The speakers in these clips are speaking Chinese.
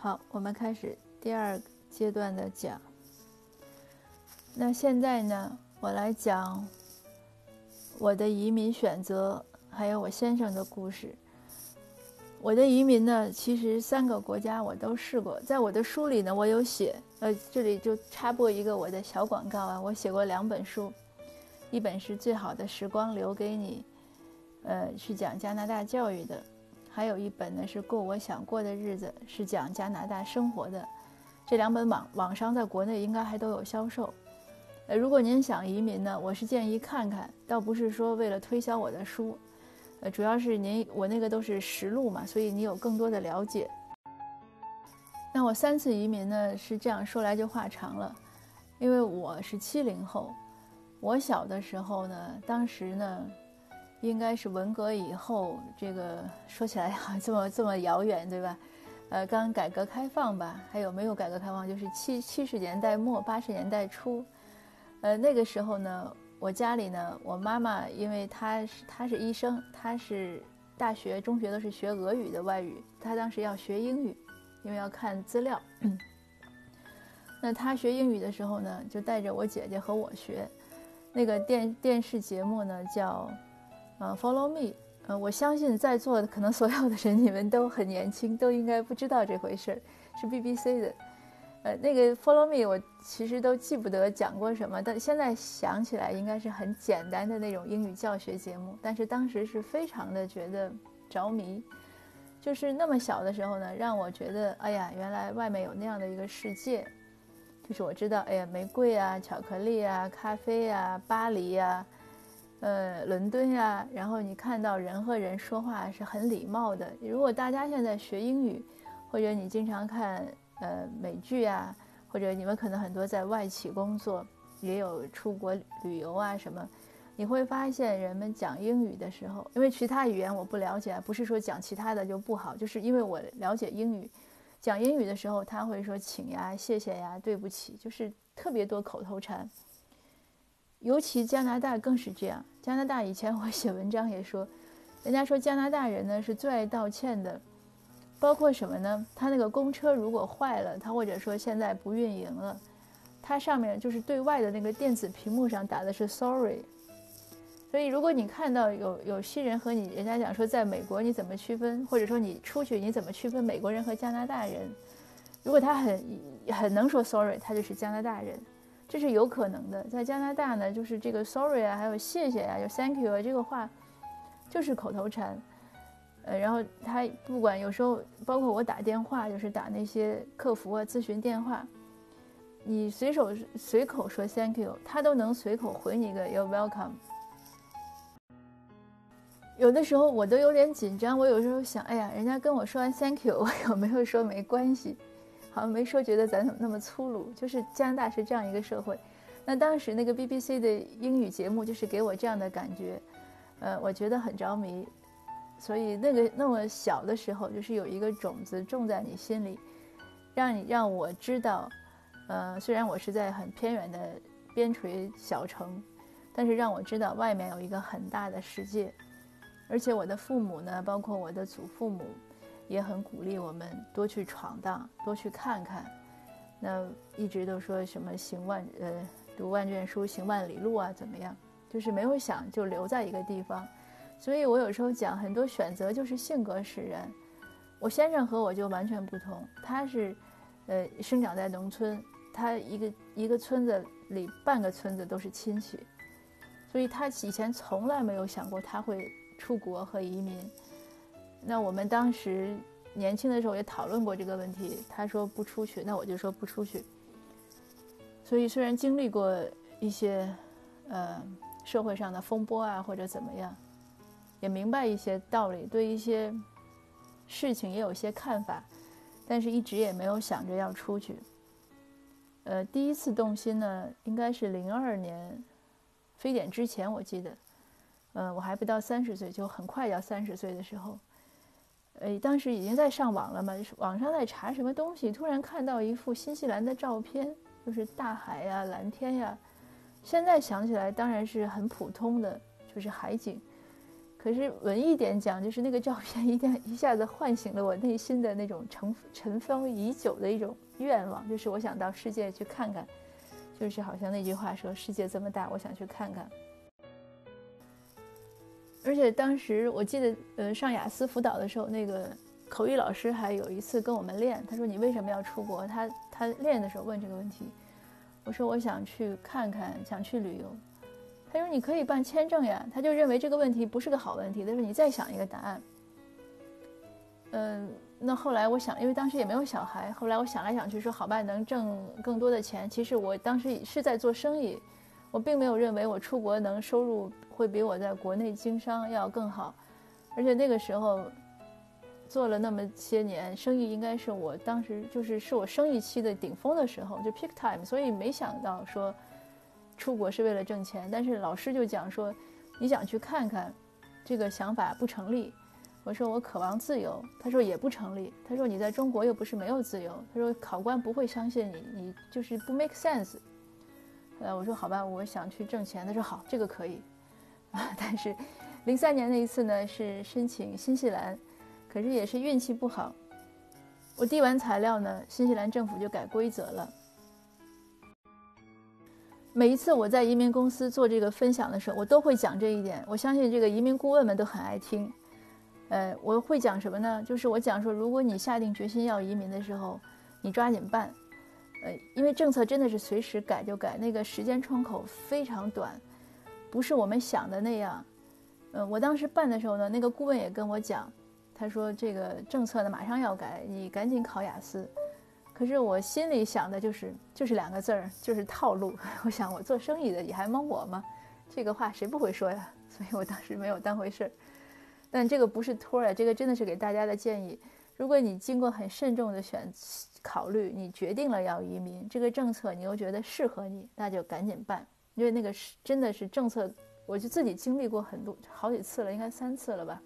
好，我们开始第二阶段的讲。那现在呢，我来讲我的移民选择，还有我先生的故事。我的移民呢，其实三个国家我都试过，在我的书里呢，我有写。呃，这里就插播一个我的小广告啊，我写过两本书，一本是最好的时光留给你，呃，是讲加拿大教育的。还有一本呢是过我想过的日子，是讲加拿大生活的。这两本网网上在国内应该还都有销售。呃，如果您想移民呢，我是建议看看，倒不是说为了推销我的书，呃，主要是您我那个都是实录嘛，所以你有更多的了解。那我三次移民呢是这样说来就话长了，因为我是七零后，我小的时候呢，当时呢。应该是文革以后，这个说起来啊这么这么遥远，对吧？呃，刚改革开放吧，还有没有改革开放？就是七七十年代末八十年代初，呃，那个时候呢，我家里呢，我妈妈因为她是她是医生，她是大学中学都是学俄语的外语，她当时要学英语，因为要看资料。那她学英语的时候呢，就带着我姐姐和我学，那个电电视节目呢叫。啊，Follow me，呃，我相信在座的可能所有的人，你们都很年轻，都应该不知道这回事儿，是 BBC 的，呃，那个 Follow me，我其实都记不得讲过什么，但现在想起来应该是很简单的那种英语教学节目，但是当时是非常的觉得着迷，就是那么小的时候呢，让我觉得，哎呀，原来外面有那样的一个世界，就是我知道，哎呀，玫瑰啊，巧克力啊，咖啡啊，巴黎呀。呃，伦敦呀，然后你看到人和人说话是很礼貌的。如果大家现在学英语，或者你经常看呃美剧啊，或者你们可能很多在外企工作，也有出国旅游啊什么，你会发现人们讲英语的时候，因为其他语言我不了解，不是说讲其他的就不好，就是因为我了解英语，讲英语的时候他会说请呀、谢谢呀、对不起，就是特别多口头禅。尤其加拿大更是这样。加拿大以前我写文章也说，人家说加拿大人呢是最爱道歉的，包括什么呢？他那个公车如果坏了，他或者说现在不运营了，他上面就是对外的那个电子屏幕上打的是 sorry。所以如果你看到有有新人和你，人家讲说在美国你怎么区分，或者说你出去你怎么区分美国人和加拿大人？如果他很很能说 sorry，他就是加拿大人。这是有可能的，在加拿大呢，就是这个 sorry 啊，还有谢谢啊，就 thank you 啊，这个话就是口头禅。呃，然后他不管有时候，包括我打电话，就是打那些客服啊、咨询电话，你随手随口说 thank you，他都能随口回你一个 you're welcome。有的时候我都有点紧张，我有时候想，哎呀，人家跟我说完 thank you，我有没有说没关系？好像没说觉得咱怎么那么粗鲁，就是加拿大是这样一个社会。那当时那个 BBC 的英语节目就是给我这样的感觉，呃，我觉得很着迷。所以那个那么小的时候，就是有一个种子种在你心里，让你让我知道，呃，虽然我是在很偏远的边陲小城，但是让我知道外面有一个很大的世界。而且我的父母呢，包括我的祖父母。也很鼓励我们多去闯荡，多去看看。那一直都说什么行万呃读万卷书，行万里路啊，怎么样？就是没有想就留在一个地方。所以我有时候讲很多选择就是性格使然。我先生和我就完全不同，他是呃生长在农村，他一个一个村子里半个村子都是亲戚，所以他以前从来没有想过他会出国和移民。那我们当时年轻的时候也讨论过这个问题，他说不出去，那我就说不出去。所以虽然经历过一些，呃，社会上的风波啊，或者怎么样，也明白一些道理，对一些事情也有些看法，但是一直也没有想着要出去。呃，第一次动心呢，应该是零二年非典之前，我记得，呃，我还不到三十岁，就很快要三十岁的时候。呃，当时已经在上网了嘛，网上在查什么东西，突然看到一幅新西兰的照片，就是大海呀、蓝天呀。现在想起来，当然是很普通的，就是海景。可是文艺点讲，就是那个照片一定 一下子唤醒了我内心的那种尘尘封已久的一种愿望，就是我想到世界去看看，就是好像那句话说：“世界这么大，我想去看看。”而且当时我记得，呃，上雅思辅导的时候，那个口语老师还有一次跟我们练，他说：“你为什么要出国？”他他练的时候问这个问题，我说：“我想去看看，想去旅游。”他说：“你可以办签证呀。”他就认为这个问题不是个好问题。他说：“你再想一个答案。”嗯，那后来我想，因为当时也没有小孩，后来我想来想去，说：“好吧，能挣更多的钱。”其实我当时是在做生意，我并没有认为我出国能收入会比我在国内经商要更好。而且那个时候做了那么些年生意，应该是我当时就是是我生意期的顶峰的时候，就 peak time，所以没想到说。出国是为了挣钱，但是老师就讲说，你想去看看，这个想法不成立。我说我渴望自由，他说也不成立。他说你在中国又不是没有自由，他说考官不会相信你，你就是不 make sense。呃，我说好吧，我想去挣钱。他说好，这个可以。啊，但是零三年那一次呢是申请新西兰，可是也是运气不好。我递完材料呢，新西兰政府就改规则了。每一次我在移民公司做这个分享的时候，我都会讲这一点。我相信这个移民顾问们都很爱听。呃，我会讲什么呢？就是我讲说，如果你下定决心要移民的时候，你抓紧办。呃，因为政策真的是随时改就改，那个时间窗口非常短，不是我们想的那样。呃，我当时办的时候呢，那个顾问也跟我讲，他说这个政策呢马上要改，你赶紧考雅思。可是我心里想的就是，就是两个字儿，就是套路。我想我做生意的，你还蒙我吗？这个话谁不会说呀？所以我当时没有当回事儿。但这个不是托儿，这个真的是给大家的建议。如果你经过很慎重的选考虑，你决定了要移民，这个政策你又觉得适合你，那就赶紧办，因为那个是真的是政策，我就自己经历过很多好几次了，应该三次了吧。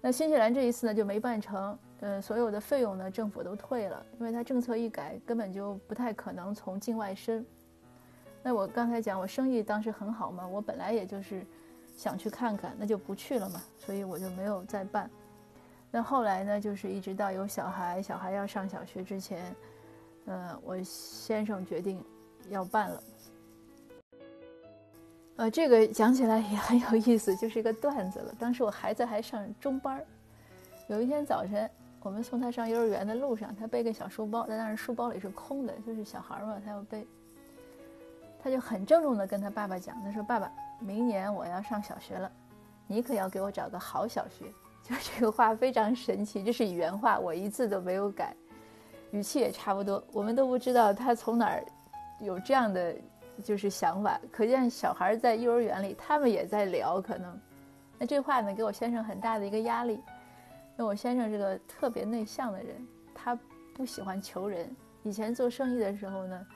那新西兰这一次呢就没办成。呃，所有的费用呢，政府都退了，因为它政策一改，根本就不太可能从境外申。那我刚才讲，我生意当时很好嘛，我本来也就是想去看看，那就不去了嘛，所以我就没有再办。那后来呢，就是一直到有小孩，小孩要上小学之前，呃，我先生决定要办了。呃，这个讲起来也很有意思，就是一个段子了。当时我孩子还上中班儿，有一天早晨。我们送他上幼儿园的路上，他背个小书包，但是书包里是空的，就是小孩嘛，他要背。他就很郑重地跟他爸爸讲：“他说，爸爸，明年我要上小学了，你可要给我找个好小学。” 就这个话非常神奇，这是原话，我一字都没有改，语气也差不多。我们都不知道他从哪儿有这样的就是想法，可见小孩在幼儿园里，他们也在聊，可能。那这话呢，给我先生很大的一个压力。那我先生是个特别内向的人，他不喜欢求人。以前做生意的时候呢，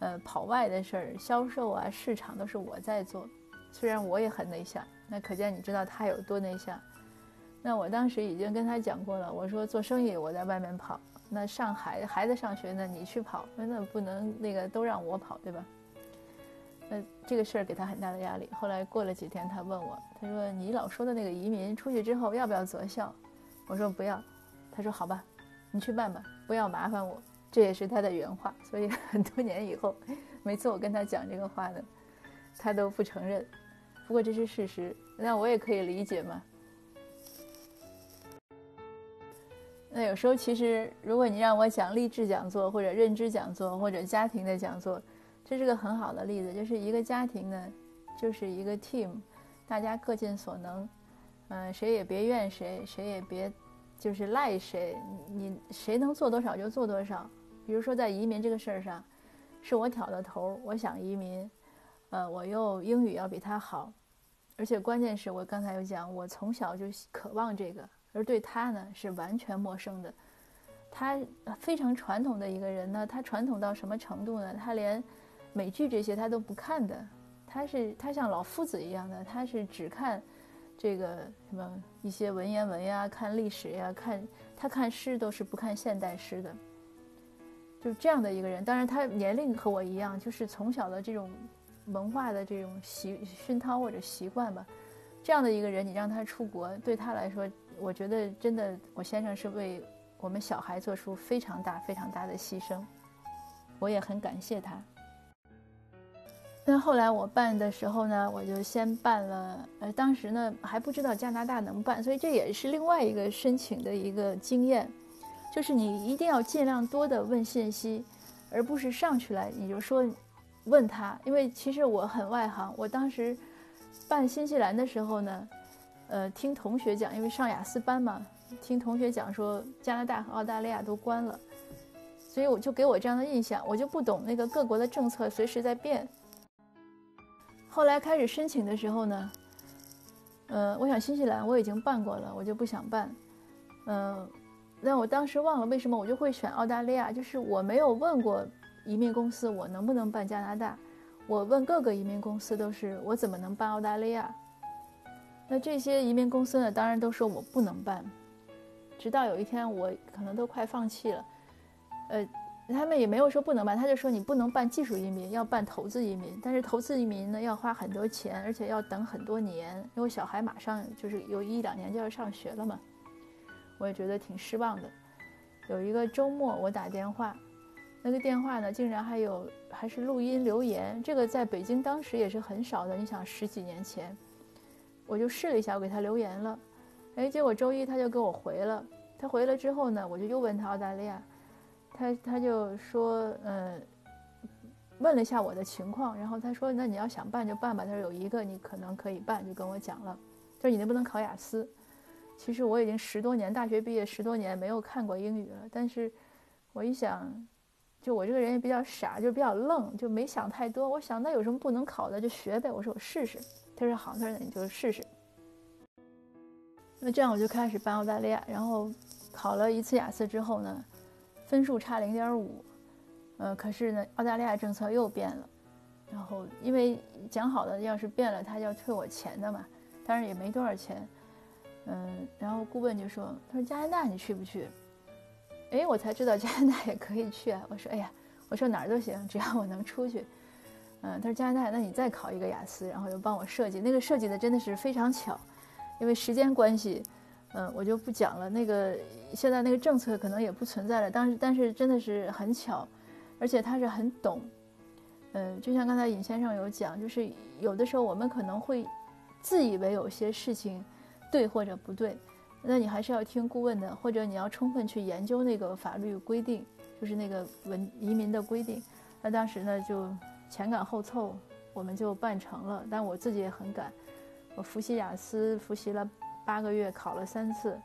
呃，跑外的事儿、销售啊、市场都是我在做。虽然我也很内向，那可见你知道他有多内向。那我当时已经跟他讲过了，我说做生意我在外面跑，那上孩孩子上学呢你去跑，那不能那个都让我跑，对吧？那这个事儿给他很大的压力。后来过了几天，他问我，他说：“你老说的那个移民出去之后要不要择校？”我说不要，他说好吧，你去办吧，不要麻烦我。这也是他的原话。所以 很多年以后，每次我跟他讲这个话呢，他都不承认。不过这是事实，那我也可以理解嘛。那有时候其实，如果你让我讲励志讲座或者认知讲座或者家庭的讲座，这是个很好的例子，就是一个家庭呢，就是一个 team，大家各尽所能。嗯，谁也别怨谁，谁也别就是赖谁。你谁能做多少就做多少。比如说在移民这个事儿上，是我挑的头，我想移民，呃，我又英语要比他好，而且关键是我刚才有讲，我从小就渴望这个，而对他呢是完全陌生的。他非常传统的一个人呢，他传统到什么程度呢？他连美剧这些他都不看的，他是他像老夫子一样的，他是只看。这个什么一些文言文呀，看历史呀，看他看诗都是不看现代诗的，就这样的一个人。当然他年龄和我一样，就是从小的这种文化的这种习熏陶或者习惯吧，这样的一个人，你让他出国，对他来说，我觉得真的，我先生是为我们小孩做出非常大、非常大的牺牲，我也很感谢他。那后来我办的时候呢，我就先办了，呃，当时呢还不知道加拿大能办，所以这也是另外一个申请的一个经验，就是你一定要尽量多的问信息，而不是上去来你就说问他，因为其实我很外行，我当时办新西兰的时候呢，呃，听同学讲，因为上雅思班嘛，听同学讲说加拿大和澳大利亚都关了，所以我就给我这样的印象，我就不懂那个各国的政策随时在变。后来开始申请的时候呢，呃，我想新西兰我已经办过了，我就不想办。嗯，那我当时忘了为什么我就会选澳大利亚，就是我没有问过移民公司我能不能办加拿大，我问各个移民公司都是我怎么能办澳大利亚。那这些移民公司呢，当然都说我不能办，直到有一天我可能都快放弃了，呃。他们也没有说不能办，他就说你不能办技术移民，要办投资移民。但是投资移民呢，要花很多钱，而且要等很多年，因为小孩马上就是有一两年就要上学了嘛。我也觉得挺失望的。有一个周末我打电话，那个电话呢竟然还有还是录音留言，这个在北京当时也是很少的。你想十几年前，我就试了一下，我给他留言了，哎，结果周一他就给我回了。他回了之后呢，我就又问他澳大利亚。他他就说，嗯，问了一下我的情况，然后他说，那你要想办就办吧。他说有一个你可能可以办，就跟我讲了，就是你能不能考雅思。其实我已经十多年大学毕业十多年没有看过英语了，但是我一想，就我这个人也比较傻，就比较愣，就没想太多。我想那有什么不能考的就学呗。我说我试试。他说好，他说那你就试试。那这样我就开始办澳大利亚，然后考了一次雅思之后呢。分数差零点五，呃，可是呢，澳大利亚政策又变了，然后因为讲好的要是变了，他就要退我钱的嘛，当然也没多少钱，嗯，然后顾问就说，他说加拿大你去不去？哎，我才知道加拿大也可以去啊，我说哎呀，我说哪儿都行，只要我能出去，嗯，他说加拿大，那你再考一个雅思，然后又帮我设计，那个设计的真的是非常巧，因为时间关系。嗯，我就不讲了。那个现在那个政策可能也不存在了，但是但是真的是很巧，而且他是很懂。嗯，就像刚才尹先生有讲，就是有的时候我们可能会自以为有些事情对或者不对，那你还是要听顾问的，或者你要充分去研究那个法律规定，就是那个文移民的规定。那当时呢就前赶后凑，我们就办成了。但我自己也很赶，我复习雅思复习了。八个月考了三次，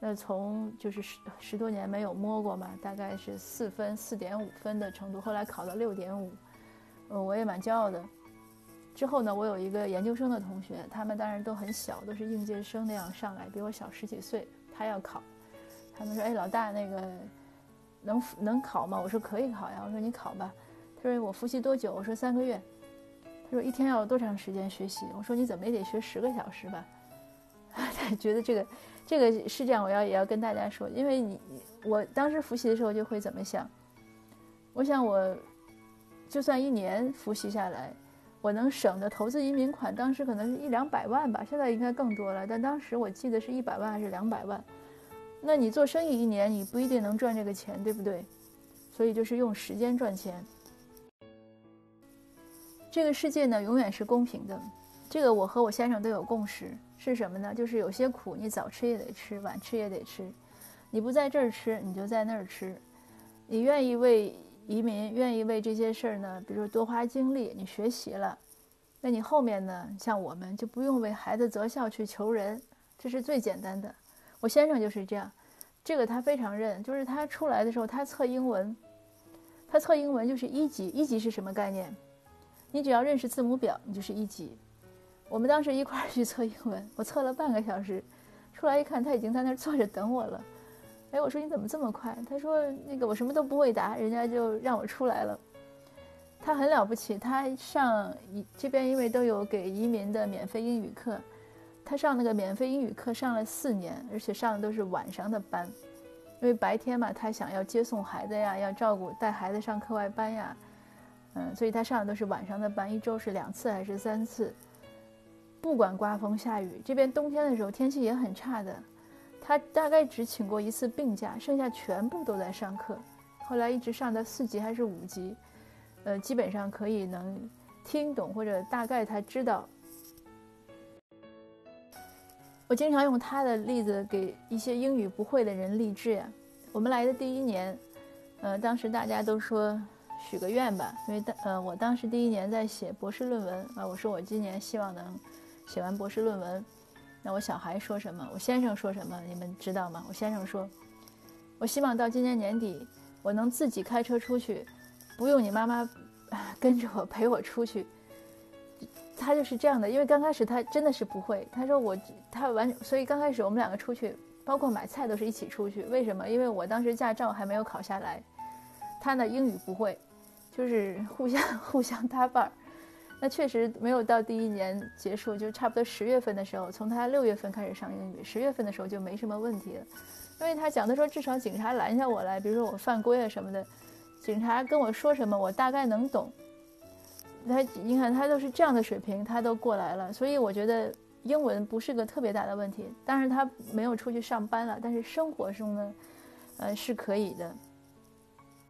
那从就是十十多年没有摸过嘛，大概是四分四点五分的程度，后来考到六点五，呃，我也蛮骄傲的。之后呢，我有一个研究生的同学，他们当然都很小，都是应届生那样上来，比我小十几岁，他要考，他们说，哎，老大那个能能考吗？我说可以考呀，我说你考吧。说我复习多久？我说三个月。他说一天要多长时间学习？我说你怎么也得学十个小时吧。他觉得这个，这个是这样，我要也要跟大家说，因为你我当时复习的时候就会怎么想，我想我就算一年复习下来，我能省的投资移民款，当时可能是一两百万吧，现在应该更多了，但当时我记得是一百万还是两百万，那你做生意一年你不一定能赚这个钱，对不对？所以就是用时间赚钱。这个世界呢，永远是公平的，这个我和我先生都有共识。是什么呢？就是有些苦你早吃也得吃，晚吃也得吃。你不在这儿吃，你就在那儿吃。你愿意为移民，愿意为这些事儿呢？比如说多花精力，你学习了，那你后面呢？像我们就不用为孩子择校去求人，这是最简单的。我先生就是这样，这个他非常认。就是他出来的时候，他测英文，他测英文就是一级。一级是什么概念？你只要认识字母表，你就是一级。我们当时一块儿去测英文，我测了半个小时，出来一看，他已经在那儿坐着等我了。哎，我说你怎么这么快？他说那个我什么都不会答，人家就让我出来了。他很了不起，他上这边因为都有给移民的免费英语课，他上那个免费英语课上了四年，而且上的都是晚上的班，因为白天嘛，他想要接送孩子呀，要照顾带孩子上课外班呀，嗯，所以他上的都是晚上的班，一周是两次还是三次？不管刮风下雨，这边冬天的时候天气也很差的，他大概只请过一次病假，剩下全部都在上课。后来一直上到四级还是五级，呃，基本上可以能听懂或者大概他知道。我经常用他的例子给一些英语不会的人励志呀。我们来的第一年，呃，当时大家都说许个愿吧，因为当呃我当时第一年在写博士论文啊，我说我今年希望能写完博士论文。那我小孩说什么？我先生说什么？你们知道吗？我先生说，我希望到今年年底我能自己开车出去，不用你妈妈 跟着我陪我出去。他就是这样的，因为刚开始他真的是不会。他说我他完，所以刚开始我们两个出去，包括买菜都是一起出去。为什么？因为我当时驾照还没有考下来，他呢英语不会，就是互相 互相搭伴儿。那确实没有到第一年结束，就差不多十月份的时候，从他六月份开始上英语，十月份的时候就没什么问题了。因为他讲的说，至少警察拦下我来，比如说我犯规啊什么的，警察跟我说什么，我大概能懂。他你看他都是这样的水平，他都过来了，所以我觉得英文不是个特别大的问题。当然他没有出去上班了，但是生活中呢，呃是可以的。